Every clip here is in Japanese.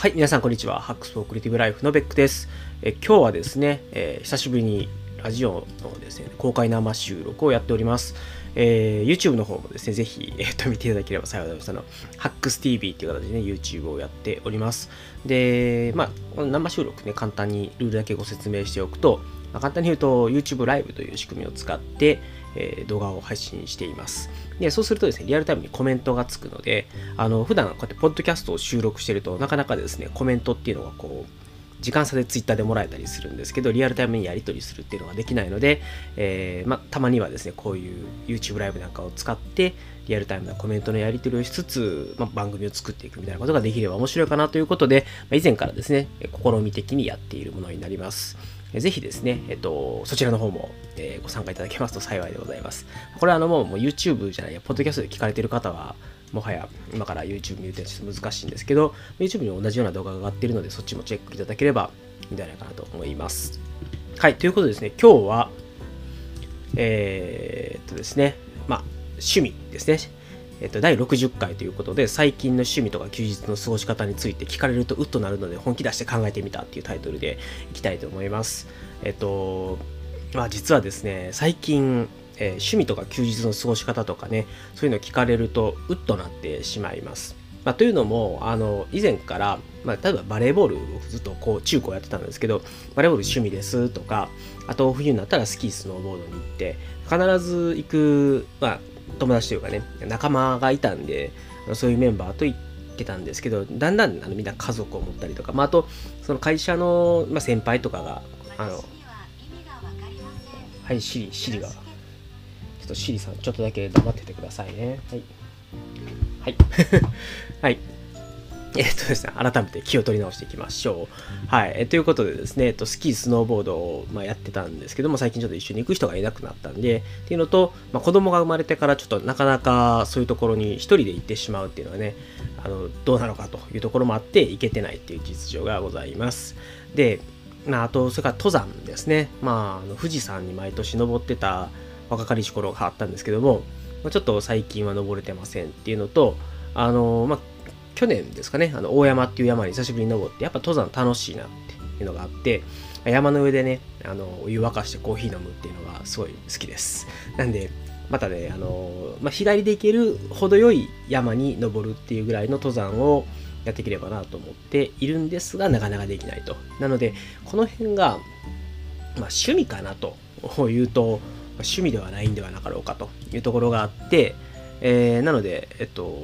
はい、皆さんこんにちは。ハックスフォークリティブライフのベックです。え今日はですね、えー、久しぶりにラジオのですね、公開生収録をやっております。えー、YouTube の方もですね、ぜひ、えー、と見ていただければ幸いです。あの、ハックス TV っていう形でね、YouTube をやっております。で、まあ、この生収録ね、簡単にルールだけご説明しておくと、まあ、簡単に言うと YouTube ライブという仕組みを使って、えー、動画を配信しています。で、そうするとですね、リアルタイムにコメントがつくので、あの、普段こうやってポッドキャストを収録してると、なかなかですね、コメントっていうのがこう、時間差で Twitter でもらえたりするんですけど、リアルタイムにやり取りするっていうのができないので、えー、またまにはですね、こういう YouTube ライブなんかを使って、リアルタイムなコメントのやり取りをしつつ、ま番組を作っていくみたいなことができれば面白いかなということで、ま以前からですね、試み的にやっているものになります。ぜひですね、えっと、そちらの方も、えー、ご参加いただけますと幸いでございます。これはあのもうもう YouTube じゃないや、ポッドキャストで聞かれてる方は、もはや今から YouTube 見るとちょっと難しいんですけど、YouTube に同じような動画が上がっているので、そっちもチェックいただければいいんじゃないかなと思います。はい、ということでですね、今日は、えー、っとですね、まあ、趣味ですね。えっと、第60回ということで、最近の趣味とか休日の過ごし方について聞かれるとうっとなるので、本気出して考えてみたっていうタイトルでいきたいと思います。えっと、まあ実はですね、最近、え、趣味とか休日の過ごし方とかね、そういうの聞かれるとうっとなってしまいます。まあ、というのも、あの、以前から、まあ、例えばバレーボールをずっとこう、中高やってたんですけど、バレーボール趣味ですとか、あと冬になったらスキー、スノーボードに行って、必ず行く、まあ、友達というかね、仲間がいたんで、そういうメンバーと行ってたんですけど、だんだんあのみんな家族を持ったりとか、まあ、あと、その会社の、まあ、先輩とかが、あの、はい、シリ、シリが、ちょっとシリさん、ちょっとだけ黙っててくださいね。はい。はい。はい。えっとですね、改めて気を取り直していきましょう。はい。えということでですね、えっと、スキー、スノーボードを、まあ、やってたんですけども、最近ちょっと一緒に行く人がいなくなったんで、っていうのと、まあ、子供が生まれてからちょっとなかなかそういうところに一人で行ってしまうっていうのはね、あの、どうなのかというところもあって、行けてないっていう実情がございます。で、まあ、あと、それから登山ですね。まあ、あの富士山に毎年登ってた若かりし頃があったんですけども、まあ、ちょっと最近は登れてませんっていうのと、あの、まあ、去年ですかね、あの大山っていう山に久しぶりに登って、やっぱ登山楽しいなっていうのがあって、山の上でね、あのお湯沸かしてコーヒー飲むっていうのがすごい好きです。なんで、またね、あのまあ、日帰りで行ける程よい山に登るっていうぐらいの登山をやっていければなと思っているんですが、なかなかできないと。なので、この辺が、まあ、趣味かなというと、趣味ではないんではなかろうかというところがあって、えー、なので、えっと、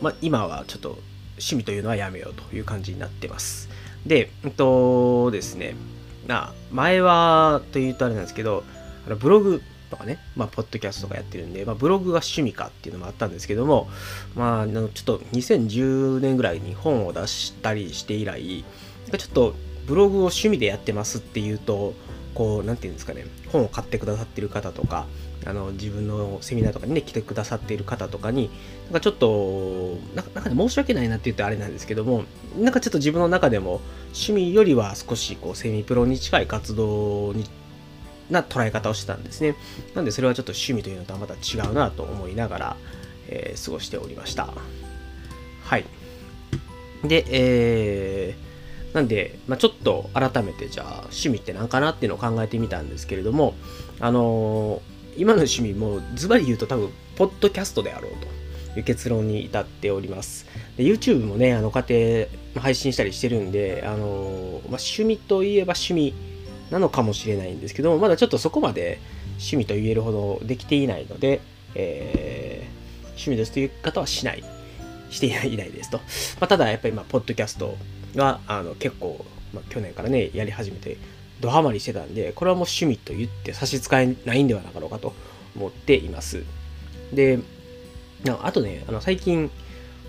まあ、今はちょっと趣味というのはやめようという感じになってます。で、えっとですね、な前はというとあれなんですけど、ブログとかね、まあ、ポッドキャストとかやってるんで、まあ、ブログが趣味かっていうのもあったんですけども、まあ、ちょっと2010年ぐらいに本を出したりして以来、ちょっとブログを趣味でやってますっていうと、こう、なんていうんですかね、本を買ってくださってる方とか、あの自分のセミナーとかにね来てくださっている方とかになんかちょっとなんか申し訳ないなって言ってあれなんですけどもなんかちょっと自分の中でも趣味よりは少しこうセミプロに近い活動にな捉え方をしてたんですね。なんでそれはちょっと趣味というのとはまた違うなと思いながら、えー、過ごしておりました。はい。でえー、なんで、まあ、ちょっと改めてじゃあ趣味って何かなっていうのを考えてみたんですけれどもあの今の趣味もズバリ言うと多分、ポッドキャストであろうという結論に至っております。で YouTube もね、あの家庭配信したりしてるんで、あのまあ、趣味といえば趣味なのかもしれないんですけども、まだちょっとそこまで趣味と言えるほどできていないので、えー、趣味ですという方はしない、していないですと。まあ、ただ、やっぱり、ま、ポッドキャストはあの結構、まあ、去年からね、やり始めて、ドハマりしてたんで、これはもう趣味と言って差し支えないんではなかろうかと思っています。で、あとね、あの最近、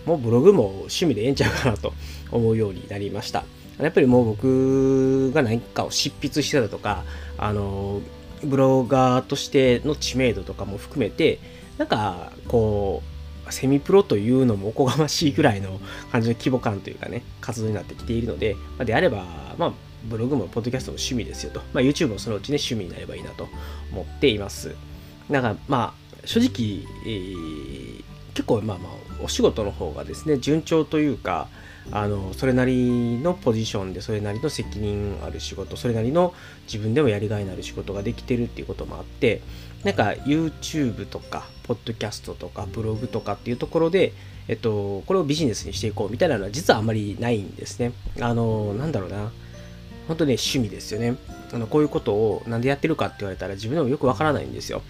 もうブログも趣味でええんちゃうかなと思うようになりました。やっぱりもう僕が何かを執筆してたとか、あの、ブロガーとしての知名度とかも含めて、なんかこう、セミプロというのもおこがましいぐらいの感じの規模感というかね、活動になってきているので、ま、であれば、まあ、ブログもポッドキャストも趣味ですよと。まあ、YouTube もそのうちね、趣味になればいいなと思っています。だから、まあ、正直、えー、結構まあまあお仕事の方がですね順調というかあのそれなりのポジションでそれなりの責任ある仕事それなりの自分でもやりがいのある仕事ができてるっていうこともあってなんか YouTube とかポッドキャストとかブログとかっていうところで、えっと、これをビジネスにしていこうみたいなのは実はあんまりないんですねあのなんだろうな本当ね趣味ですよね。あのこういうことを何でやってるかって言われたら自分でもよくわからないんですよ。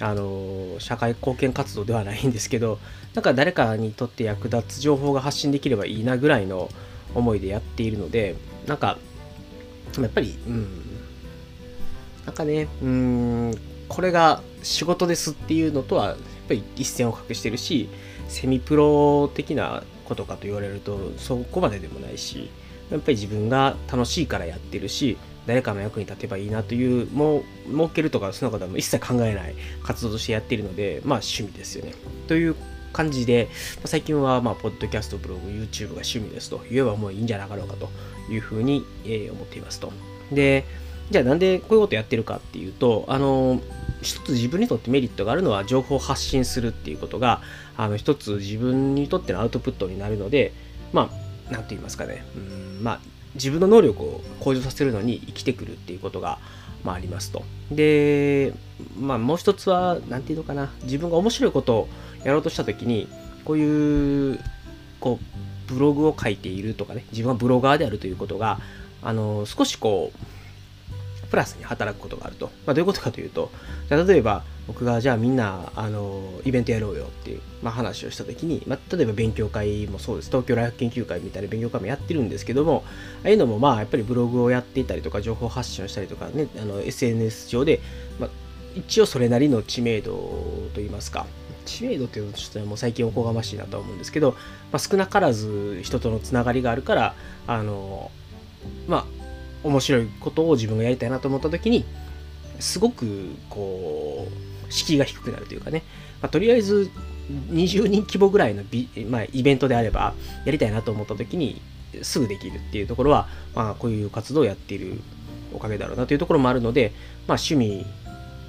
あの社会貢献活動ではないんですけどなんか誰かにとって役立つ情報が発信できればいいなぐらいの思いでやっているのでなんかやっぱりうんなんかねうんこれが仕事ですっていうのとはやっぱり一線を画してるしセミプロ的なことかと言われるとそこまででもないしやっぱり自分が楽しいからやってるし誰かの役に立てばいいなという、もう、設けるとか、そんなことは一切考えない活動としてやっているので、まあ趣味ですよね。という感じで、最近は、まあ、ポッドキャスト、ブログ、YouTube が趣味ですと言えばもういいんじゃなかろうかというふうに、えー、思っていますと。で、じゃあなんでこういうことやってるかっていうと、あの、一つ自分にとってメリットがあるのは情報を発信するっていうことが、あの、一つ自分にとってのアウトプットになるので、まあ、なんて言いますかね、うん、まあ、自分の能力を向上させるのに生きてくるっていうことが、まあ、ありますと。で、まあ、もう一つは、なんていうのかな、自分が面白いことをやろうとしたときに、こういう、こう、ブログを書いているとかね、自分はブロガーであるということが、あの、少しこう、プラスに働くことがあると。まあ、どういうことかというと、じゃ例えば僕がじゃあみんなあのイベントやろうよっていう、まあ、話をした時に、まあ、例えば勉強会もそうです。東京大学研究会みたいな勉強会もやってるんですけども、ああいうのもまあやっぱりブログをやっていたりとか、情報発信をしたりとかね、あの SNS 上で、まあ、一応それなりの知名度といいますか、知名度っていうのはちょっともう最近おこがましいなと思うんですけど、まあ、少なからず人とのつながりがあるから、あの、まあ、面白いことを自分がやりたいなと思った時にすごくこう敷居が低くなるというかね、まあ、とりあえず20人規模ぐらいのビ、まあ、イベントであればやりたいなと思った時にすぐできるっていうところは、まあ、こういう活動をやっているおかげだろうなというところもあるので、まあ、趣味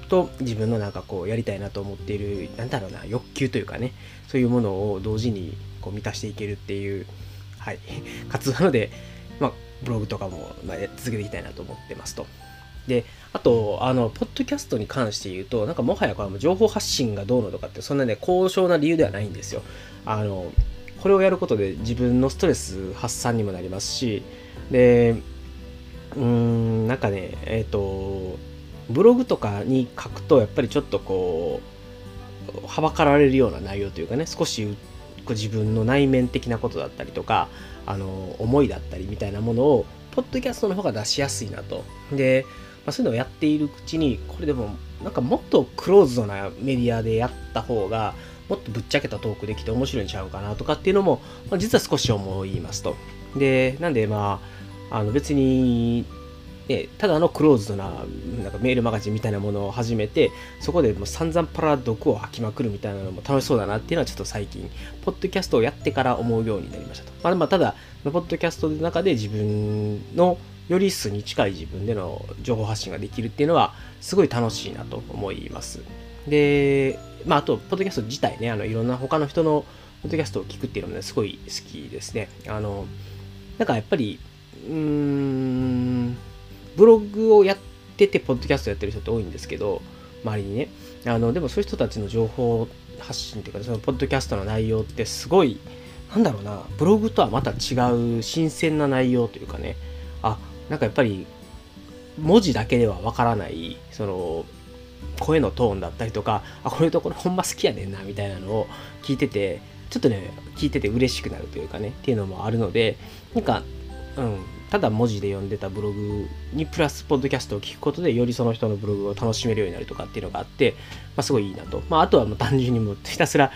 と自分のなんかこうやりたいなと思っているなんだろうな欲求というかねそういうものを同時にこう満たしていけるっていう、はい、活動なので、まあ、ブログとかも、ま続けていきたいなと思ってますと。で、あと、あの、ポッドキャストに関して言うと、なんかもはやこれも情報発信がどうのとかって、そんなね、高尚な理由ではないんですよ。あの、これをやることで自分のストレス発散にもなりますし、で、うーん、なんかね、えっ、ー、と、ブログとかに書くと、やっぱりちょっとこう、はばかられるような内容というかね、少し自分の内面的なことだったりとか、あの思いだったりみたいなものをポッドキャストの方が出しやすいなと。で、あ、そういうのをやっているうちにこれでもなんかもっとクローズドなメディアでやった方がもっとぶっちゃけたトークできて面白いんちゃうかなとかっていうのも、まあ、実は少し思いますと。で、なんでまあ、あの別にね、ただのクローズドななんかメールマガジンみたいなものを始めて、そこでもう散々パラ毒を吐きまくるみたいなのも楽しそうだなっていうのはちょっと最近、ポッドキャストをやってから思うようになりましたと。まあ、まあ、ただ、ポッドキャストの中で自分のより素に近い自分での情報発信ができるっていうのは、すごい楽しいなと思います。で、まあ、あと、ポッドキャスト自体ね、あのいろんな他の人のポッドキャストを聞くっていうのもね、すごい好きですね。あの、なんかやっぱり、うーん、ブログをやってて、ポッドキャストやってる人って多いんですけど、周りにね。あの、でもそういう人たちの情報発信っていうか、そのポッドキャストの内容ってすごい、なんだろうな、ブログとはまた違う新鮮な内容というかね、なんかやっぱり、文字だけではわからない、その、声のトーンだったりとか、あ、こういうところほんま好きやねんな、みたいなのを聞いてて、ちょっとね、聞いてて嬉しくなるというかね、っていうのもあるので、なんか、うん、ただ文字で読んでたブログにプラスポッドキャストを聞くことでよりその人のブログを楽しめるようになるとかっていうのがあって、まあ、すごいいいなと。まあ、あとはもう単純にもうひたすら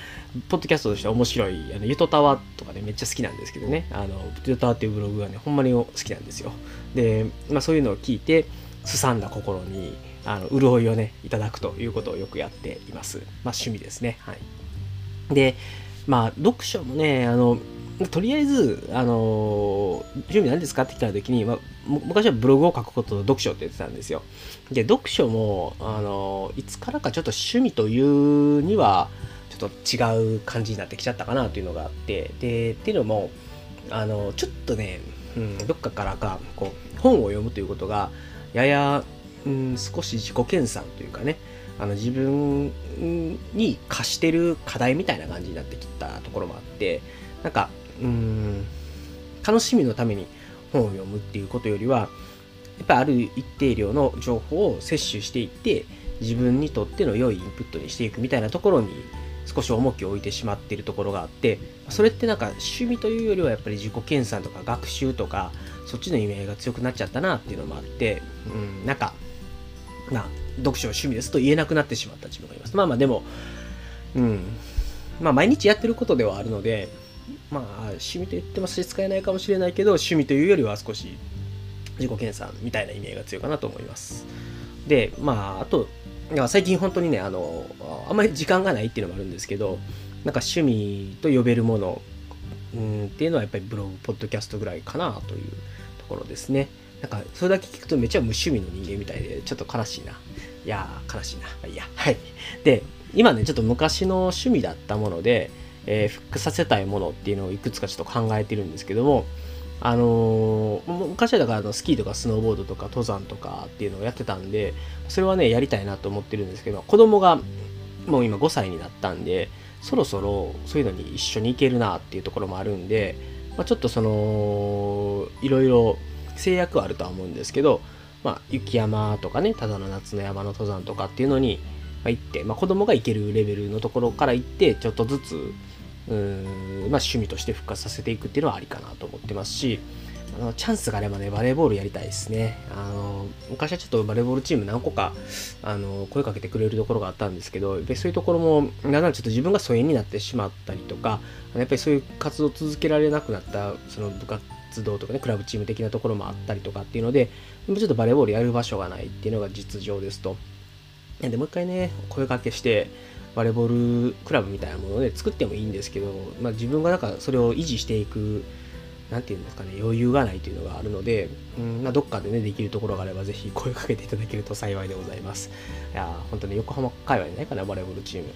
ポッドキャストとして面白いあのゆとたわとかねめっちゃ好きなんですけどねあのゆとたわっていうブログがねほんまに好きなんですよ。で、まあ、そういうのを聞いてすさんだ心にあの潤いをねいただくということをよくやっています。まあ、趣味ですね。はい。でまあ読書もねあのとりあえず、あのー、準備何ですかって来た時に、ま、昔はブログを書くことと読書って言ってたんですよ。で、読書も、あのー、いつからかちょっと趣味というには、ちょっと違う感じになってきちゃったかなというのがあってでっていうのもあのちょっとね、うん、どっかからかこう本を読むということがやや、うん、少し自己研鑽というかねあの自分に課してる課題みたいな感じになってきたところもあってなんかうん。楽しみのために本を読むっていうことよりはやっぱりある一定量の情報を摂取していって自分にとっての良いインプットにしていくみたいなところに少し重きを置いてしまっているところがあってそれってなんか趣味というよりはやっぱり自己研鑽とか学習とかそっちの意味合いが強くなっちゃったなっていうのもあってうん。なんかまあ読書趣味ですと言えなくなってしまった自分が。いますまあまあでもうん。まあ毎日やってることではあるのでまあ趣味と言っても差し支えないかもしれないけど趣味というよりは少し自己研鑽みたいな意味合いが強いかなと思いますでまああと最近本当にねあのあんまり時間がないっていうのもあるんですけどなんか趣味と呼べるものうんっていうのはやっぱりブログポッドキャストぐらいかなというところですねなんかそれだけ聞くとめっちゃ無趣味の人間みたいでちょっと悲しいないや悲しいな。いや。はい。で、今ね、ちょっと昔の趣味だったもので、えー、復活させたいものっていうのをいくつかちょっと考えてるんですけども、あのー、昔はだからあのスキーとかスノーボードとか登山とかっていうのをやってたんで、それはね、やりたいなと思ってるんですけど、子供がもう今5歳になったんで、そろそろそういうのに一緒に行けるなっていうところもあるんで、まあ、ちょっとその、いろいろ制約はあるとは思うんですけど、まあ、雪山とかね、ただの夏の山の登山とかっていうのに、行って、まあ、子供が行けるレベルのところから行って、ちょっとずつ、うーん、まあ、趣味として復活させていくっていうのはありかなと思ってますし、あのチャンスがあればね、バレーボールやりたいですね。あの昔はちょっとバレーボールチーム何個かあの声かけてくれるところがあったんですけど、でそういうところも、だんだんちょっと自分が疎遠になってしまったりとか、やっぱりそういう活動を続けられなくなったその部活活動とかね、クラブチーム的なところもあったりとかっていうので、ちょっとバレーボールやる場所がないっていうのが実情ですと。で、もう一回ね、声かけして、バレーボールクラブみたいなものをね、作ってもいいんですけど、まあ、自分がなんかそれを維持していく、なんていうんですかね、余裕がないというのがあるので、うんまあ、どっかでね、できるところがあれば、ぜひ声かけていただけると幸いでございます。いや本当に横浜界隈にないかな、バレーボールチーム。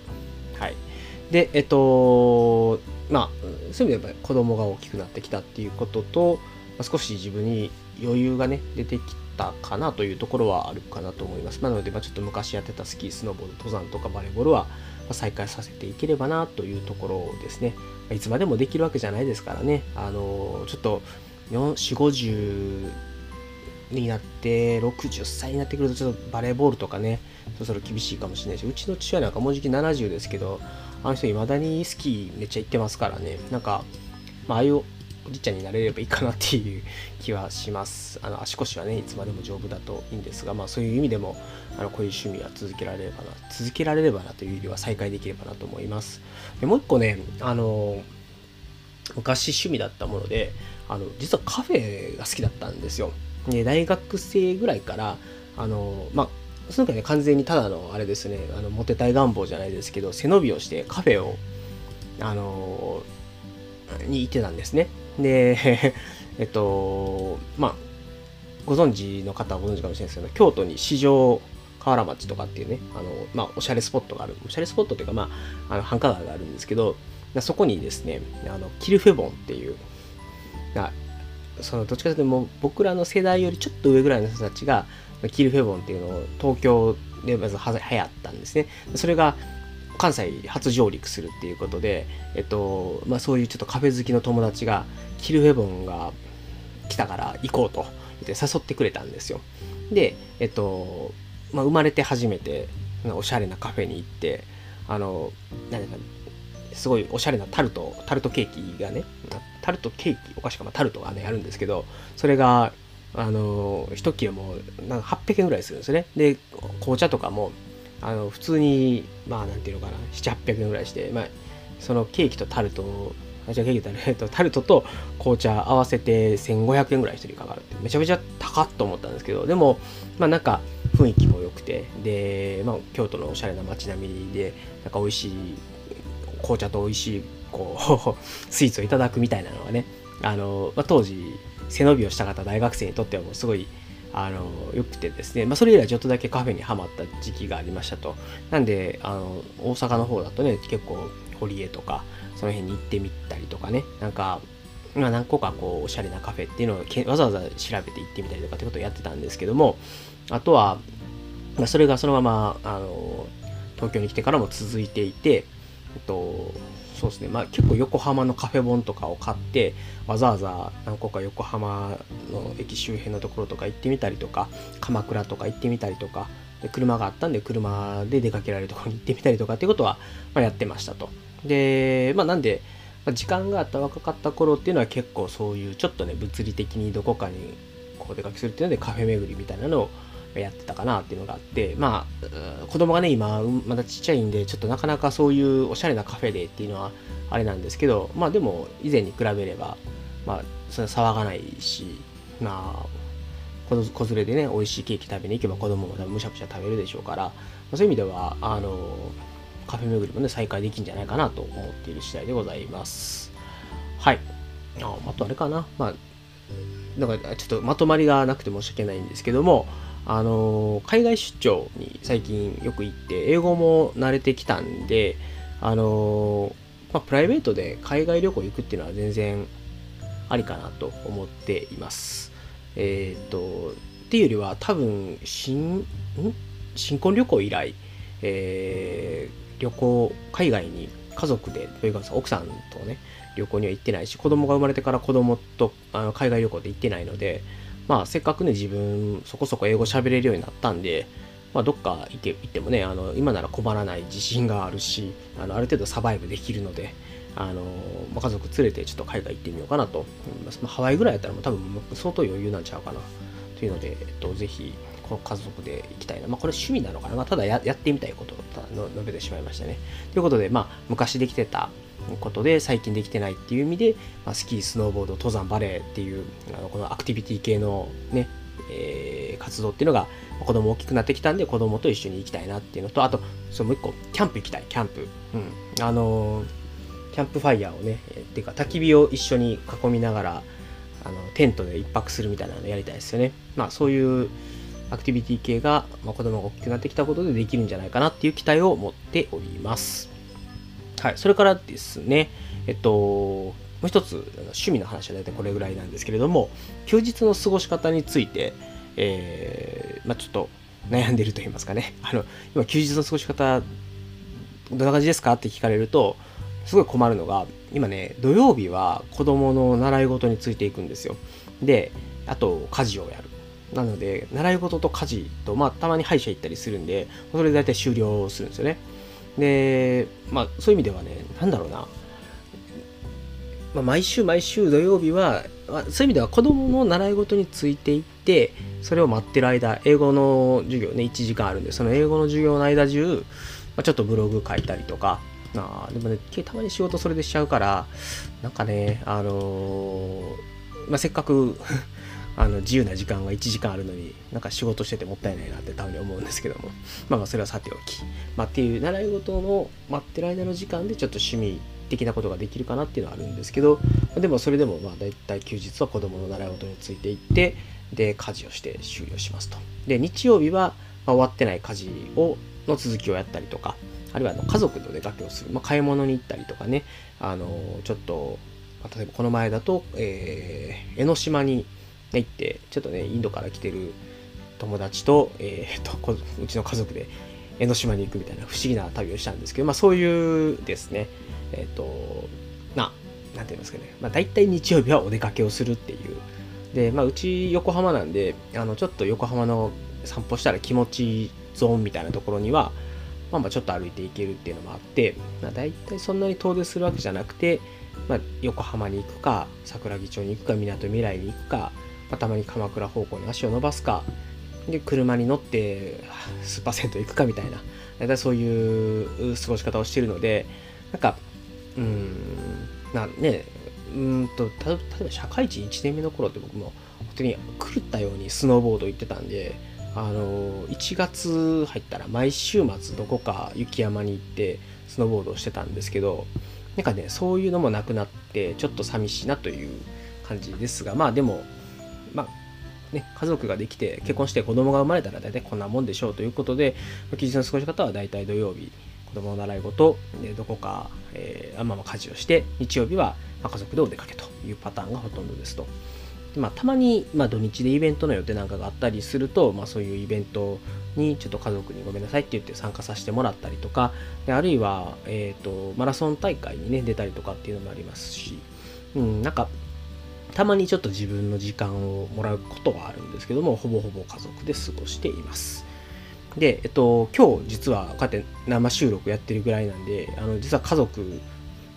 はい。で、えっと、まあ、そういう意味でやっぱり子供が大きくなってきたっていうことと、まあ、少し自分に余裕がね、出てきたかなというところはあるかなと思います。なので、まあ、ちょっと昔やってたスキー、スノボード、登山とかバレーボールは再開させていければなというところですね。いつまでもできるわけじゃないですからね。あの、ちょっと4、50になって、60歳になってくると、ちょっとバレーボールとかね、そろそろ厳しいかもしれないし、うちの父親なんかもうじき70ですけど、あの人いまだにスキーめっちゃ行ってますからね。なんか、まあ、ああいうおじいちゃんになれればいいかなっていう気はします。あの足腰はね、いつまでも丈夫だといいんですが、まあそういう意味でも、あのこういう趣味は続けられればな、続けられればなというよりは再開できればなと思います。でもう一個ね、あの、昔趣味だったもので、あの、実はカフェが好きだったんですよ。で、大学生ぐらいから、あの、まあ、その時ね、完全にただの、あれですね、あの、モテたい願望じゃないですけど、背伸びをしてカフェを、あのに行ってたんですね。で、えっと、まあ、ご存知の方はご存知かもしれないですけど、京都に市場河原町とかっていうね、あの、まあ、おしゃれスポットがある。おしゃれスポットっていうか、まあ、あの繁華街があるんですけど、そこにですね、あの、キルフェボンっていう、そのどっちかというと僕らの世代よりちょっと上ぐらいの人たちがキルフェボンっていうのを東京でまずは流行ったんですね。それが関西初上陸するっていうことで、えっとまあ、そういうちょっとカフェ好きの友達がキルフェボンが来たから行こうと言って誘ってくれたんですよ。で、えっとまあ、生まれて初めておしゃれなカフェに行ってあの何かすごいおしゃれなタルトタルトケーキがねタルトケーキお菓子か、まあ、タルトがねあるんですけどそれがあの1キロもなんか800円ぐらいするんですねで紅茶とかもあの普通にまあなんていうのかな700800円ぐらいして、まあ、そのケーキとタルトあじゃあケーキと、ね、タルトと紅茶合わせて1500円ぐらい1人かかるってめちゃめちゃ高っと思ったんですけどでもまあなんか雰囲気も良くてで、まあ、京都のおしゃれな街並みでなんか美味しい紅茶と美味しいこう スイーツをいただくみたいなのがねあの、まあ、当時背伸びをした方大学生にとってはもうすごいあのよくてですね、まあ、それ以来ちょっとだけカフェにはまった時期がありましたと。なんであの大阪の方だとね結構堀江とかその辺に行ってみたりとかね。なんか、何個かこうおしゃれなカフェっていうのをわざわざ調べて行ってみたりとかってことをやってたんですけども。あとは、まあ、それがそのままあの東京に来てからも続いていて、えっと、そうですね、まあ、結構横浜のカフェ本とかを買ってわざわざ何個か横浜の駅周辺のところとか行ってみたりとか鎌倉とか行ってみたりとかで車があったんで車で出かけられるところに行ってみたりとかっていうことは、まあ、やってましたと。で、まあ、なんで時間があった若かった頃っていうのは結構そういうちょっとね物理的にどこかにこう出かけするっていうのでカフェ巡りみたいなのをやってたかなっていうのがあってまあ子供がね今まだちっちゃいんでちょっとなかなかそういうおしゃれなカフェでっていうのはあれなんですけどまあでも以前に比べればまあそれ騒がないしまあ子連れでね美味しいケーキ食べに行けば子供もむしゃむしゃ食べるでしょうからそういう意味ではあのカフェ巡りもね、再開できるんじゃないかなと思っている次第でございます。はい。ああとあれかな。まあ、なんかちょっとまとまりがなくて申し訳ないんですけども、あの海外出張に最近よく行って、英語も慣れてきたんで、あのまあ、プライベートで海外旅行行くっていうのは全然ありかなと思っています。えっ、と、っていうよりは多分新、新婚旅行以来、えー、旅行、海外に家族で、というか奥さんとね、旅行には行ってないし、子供が生まれてから子供とあの海外旅行で行ってないので、まあ、せっかくね、自分、そこそこ英語喋れるようになったんで、まあ、どっか行け行ってもね、あの今なら困らない自信があるし、あのある程度サバイブできるので、あのまあ、家族連れてちょっと海外行ってみようかなと思います。まあ、ハワイぐらいやったらもう多分相当余裕なんちゃうかなというので、えっと、ぜひ家族で行きたいな。まあ、これ趣味なのかな。まあ、ただやってみたいことを述べてしまいましたね。ということで、まあ、昔できてたことで最近できてないっていう意味で、まあ、スキー、スノーボード、登山、バレーっていうあのこのアクティビティ系のね、えー、活動っていうのが子供大きくなってきたんで子供と一緒に行きたいなっていうのとあとそのもう一個キャンプ行きたい。キャンプ、うん、あのー、キャンプファイヤーをね、えー、っていうか焚き火を一緒に囲みながらあのテントで一泊するみたいなのやりたいですよね。まあそういうアクティビティ系が、まあ、子供が大きくなってきたことでできるんじゃないかなっていう期待を持っております。はい、それからですね、えっと、もう一つ趣味の話は大体これぐらいなんですけれども、休日の過ごし方について、えー、まあ、ちょっと悩んでいると言いますかね、あの今、休日の過ごし方、どんな感じですかって聞かれると、すごい困るのが、今ね、土曜日は子供の習い事についていくんですよ。で、あと家事をやる。なので、習い事と家事と、まあ、たまに歯医者行ったりするんで、それで大体終了するんですよね。で、まあ、そういう意味ではね、なんだろうな、まあ、毎週毎週土曜日は、まあ、そういう意味では子供の習い事についていって、それを待ってる間、英語の授業ね、1時間あるんで、その英語の授業の間中、まあ、ちょっとブログ書いたりとか、あでもね、たまに仕事それでしちゃうから、なんかね、あのー、まあ、せっかくあの自由な時間が1時間あるのになんか仕事しててもったいないなってたまに思うんですけども。まあまあそれはさておき、まあ、っていう習い事の待ってる間の時間でちょっと趣味的なことができるかなっていうのはあるんですけど。でもそれでもまあ大体休日は子供の習い事についていってで家事をして終了しますと。で日曜日は、ま、終わってない家事をの続きをやったりとかあるいはあの家族と出かけをする、まあ、買い物に行ったりとかね。あのちょっと、ま、例えばこの前だと、えー、江ノ島に行って、ちょっとね、インドから来てる友達と、えー、と、うちの家族で江ノ島に行くみたいな不思議な旅をしたんですけど、まあそういうですね、えっ、ー、と、な、なんて言いますかね、まあ大体日曜日はお出かけをするっていう。で、まあうち横浜なんで、あの、ちょっと横浜の散歩したら気持ちゾーンみたいなところには、まあまあちょっと歩いていけるっていうのもあって、まあ大体そんなに遠出するわけじゃなくて、まあ、横浜に行くか、桜木町に行くか、みなとみらいに行くか、まあ、たまに鎌倉方向に足を伸ばすか。で車に乗ってスーパー銭湯行くかみたいな。大体そういう過ごし方をしてるのでなんかうんなねうんと例えば社会人1年目の頃って僕も本当に狂ったようにスノーボード行ってたんであの1月入ったら毎週末どこか雪山に行ってスノーボードをしてたんですけどなんかねそういうのもなくなってちょっと寂しいなという感じですがまあでもまあ、ね、家族ができて結婚して子供が生まれたら大体こんなもんでしょうということで休日の過ごし方は大体土曜日子供の習い事でどこか、えー、まあまあ家事をして日曜日は家族でお出かけというパターンがほとんどですと。まあ、たまに、まあ、土日でイベントの予定なんかがあったりすると、まあ、そういうイベントにちょっと家族にごめんなさいって言って参加させてもらったりとかであるいは、えーと、マラソン大会にね出たりとかっていうのもありますし、うん、なんかたまにちょっと自分の時間をもらうことはあるんですけどもほぼほぼ家族で過ごしています。で、えっと、今日実はこうやって生収録やってるぐらいなんであの実は家族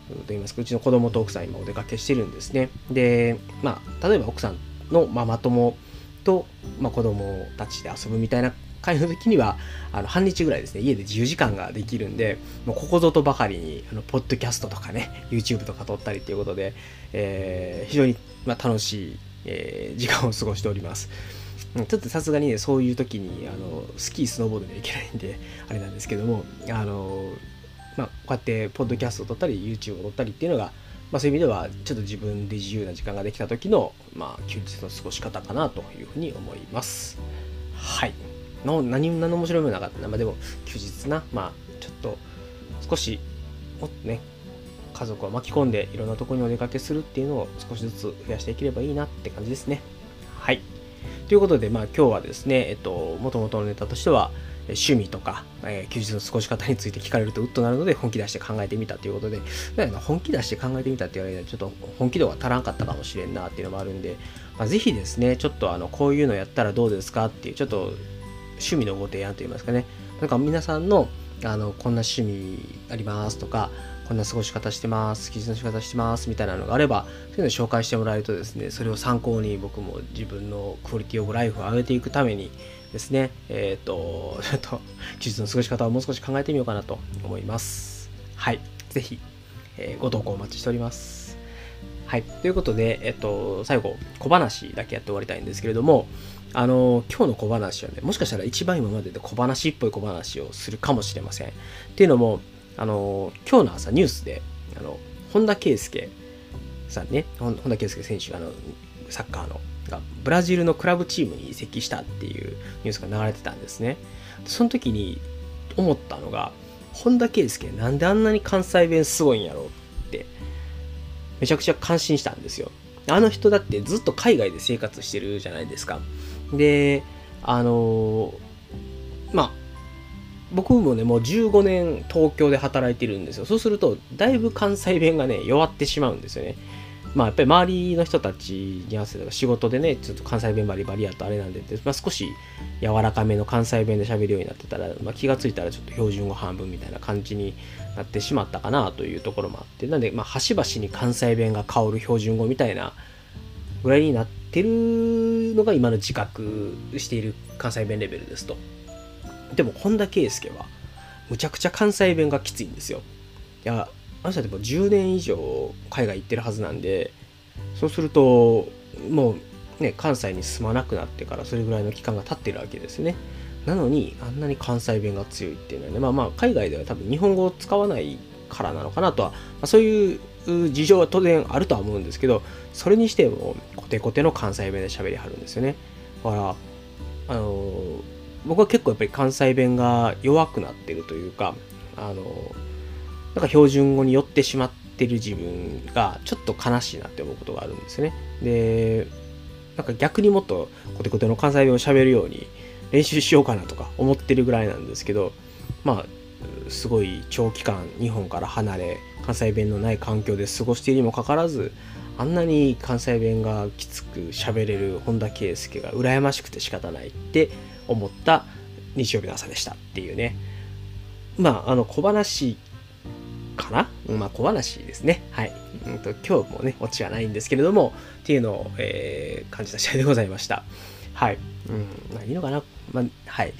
と言いますかうちの子供と奥さん今お出かけしてるんですね。でまあ例えば奥さんのママ友と、まあ、子供たちで遊ぶみたいな会の時にはあの半日ぐらいですね家で自由時間ができるんでもうここぞとばかりにあのポッドキャストとかね YouTube とか撮ったりっていうことで、えー、非常に、まあ、楽しい、えー、時間を過ごしております。ちょっとさすがにねそういう時にあのスキースノーボードで行けないんであれなんですけどもあのまあ、こうやってポッドキャストを撮ったり YouTube を撮ったりっていうのが、まあ、そういう意味ではちょっと自分で自由な時間ができた時の、まあ、休日の過ごし方かなというふうに思います。はい。の何何の面白いものなかったな、まあ、でも休日な。まあちょっと少しもっとね家族を巻き込んでいろんなとこにお出かけするっていうのを少しずつ増やしていければいいなって感じですね。はい。ということでまあ今日はですねえっともともとのネタとしては趣味とか、えー、休日の過ごし方について聞かれるとうっとなるので本気出して考えてみたということで、本気出して考えてみたって言われるとちょっと本気度が足らんかったかもしれんなっていうのもあるんで、まあ、ぜひですね、ちょっとあのこういうのやったらどうですかっていう、ちょっと趣味のご提案といいますかね、なんか皆さんのあのこんな趣味ありますとか、こんな過ごし方してます、休日の仕方してますみたいなのがあれば、そういうのを紹介してもらえるとですね、それを参考に僕も自分のクオリティオブライフを上げていくために、ですね、えっ、と、ちょっと、休日の過ごし方をもう少し考えてみようかなと思います。はい。ぜひ、えー、ご投稿お待ちしております。はい。ということで、えっ、と、最後、小話だけやって終わりたいんですけれども、あの、今日の小話はね、もしかしたら一番今までで小話っぽい小話をするかもしれません。っていうのも、あの、今日の朝ニュースで、あの、本田圭佑さんね、本田圭佑選手、あの、サッカーのがブラジルのクラブチームに移籍したっていうニュースが流れてたんですね。その時に思ったのが、本田圭佑なんであんなに関西弁すごいんやろうってめちゃくちゃ感心したんですよ。あの人だってずっと海外で生活してるじゃないですか。で、あのまあ、僕もね、もう15年東京で働いてるんですよ。そうすると、だいぶ関西弁がね、弱ってしまうんですよね。まあ、やっぱり周りの人たちに合わせて仕事でねちょっと関西弁バリバリやとあれなんで、まあ、少し柔らかめの関西弁で喋るようになってたら、まあ、気がついたらちょっと標準語半分みたいな感じになってしまったかなというところもあってなんで、まあ、端々に関西弁が香る標準語みたいなぐらいになっててるのが今の自覚している関西弁レベルですと。でも本田圭佑はむちゃくちゃ関西弁がきついんですよ。いやあの人っても10年以上海外行ってるはずなんでそうするともうね関西に住まなくなってからそれぐらいの期間が経ってるわけですね。なのにあんなに関西弁が強いっていうのはねまあまあ海外では多分日本語を使わないからなのかなとは、まあ、そういう事情は当然あるとは思うんですけどそれにしてもコテコテの関西弁で喋りはるんですよねだからあの、僕は結構やっぱり関西弁が弱くなってるというかあのなんか標準語に寄ってしまってる自分がちょっと悲しいなって思うことがあるんですよね。で、なんか逆にもっとコテコテの関西弁を喋るように練習しようかなとか思ってるぐらいなんですけど、まあ、すごい長期間日本から離れ、関西弁のない環境で過ごしているにもかかわらず、あんなに関西弁がきつく喋れる本田圭佑が羨ましくて仕方ないって思った日曜日の朝でしたっていうね。まあ、あの小話かな？まあ小話ですね。はい。うんと今日もね、オチはないんですけれども、っていうのを、えー、感じた試合でございました。はい。うん、まあいいのかな？まあ、はい。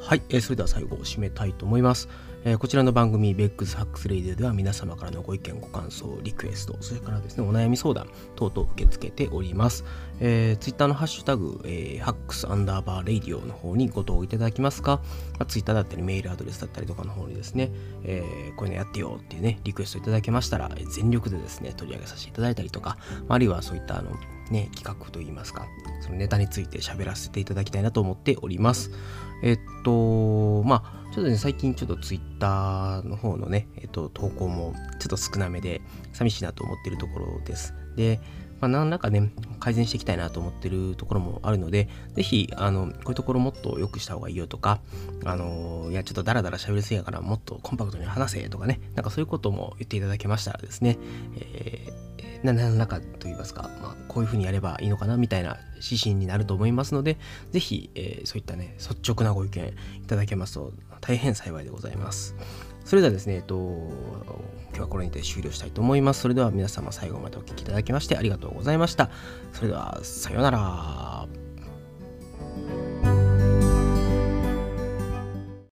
はい、えー、それでは最後締めたいと思います。えー、こちらの番組、ベックスハックスレイディでは皆様からのご意見、ご感想、リクエスト、それからですね、お悩み相談等々受け付けております。えー、ツイッターのハッシュタグ、えー、ハックスアンダーバーレイディオの方にご投稿いただきますか、まあ、ツイッターだったりメールアドレスだったりとかの方にですね、えー、こういうのやってよっていうね、リクエストいただけましたら、全力でですね、取り上げさせていただいたりとか、あるいはそういったあの、ね、企画といいますか、そのネタについて喋らせていただきたいなと思っております。えっと、まあ、ちょっとね、最近ちょっとツイッターの方のね、えっと、投稿もちょっと少なめで、寂しいなと思ってるところです。で、まあ、何らかね、改善していきたいなと思ってるところもあるので、ぜひ、あの、こういうところもっと良くした方がいいよとか、あの、いや、ちょっとダラダラ喋りすぎやから、もっとコンパクトに話せとかね、なんかそういうことも言っていただけましたらですね、えー、何らかと言いますか、まあ、こういうふうにやればいいのかなみたいな指針になると思いますので、ぜひ、えー、そういったね、率直なご意見いただけますと大変幸いでございます。それではですね、えっと、今日はこれにて終了したいと思います。それでは皆様最後までお聴きいただきましてありがとうございました。それでは、さようなら。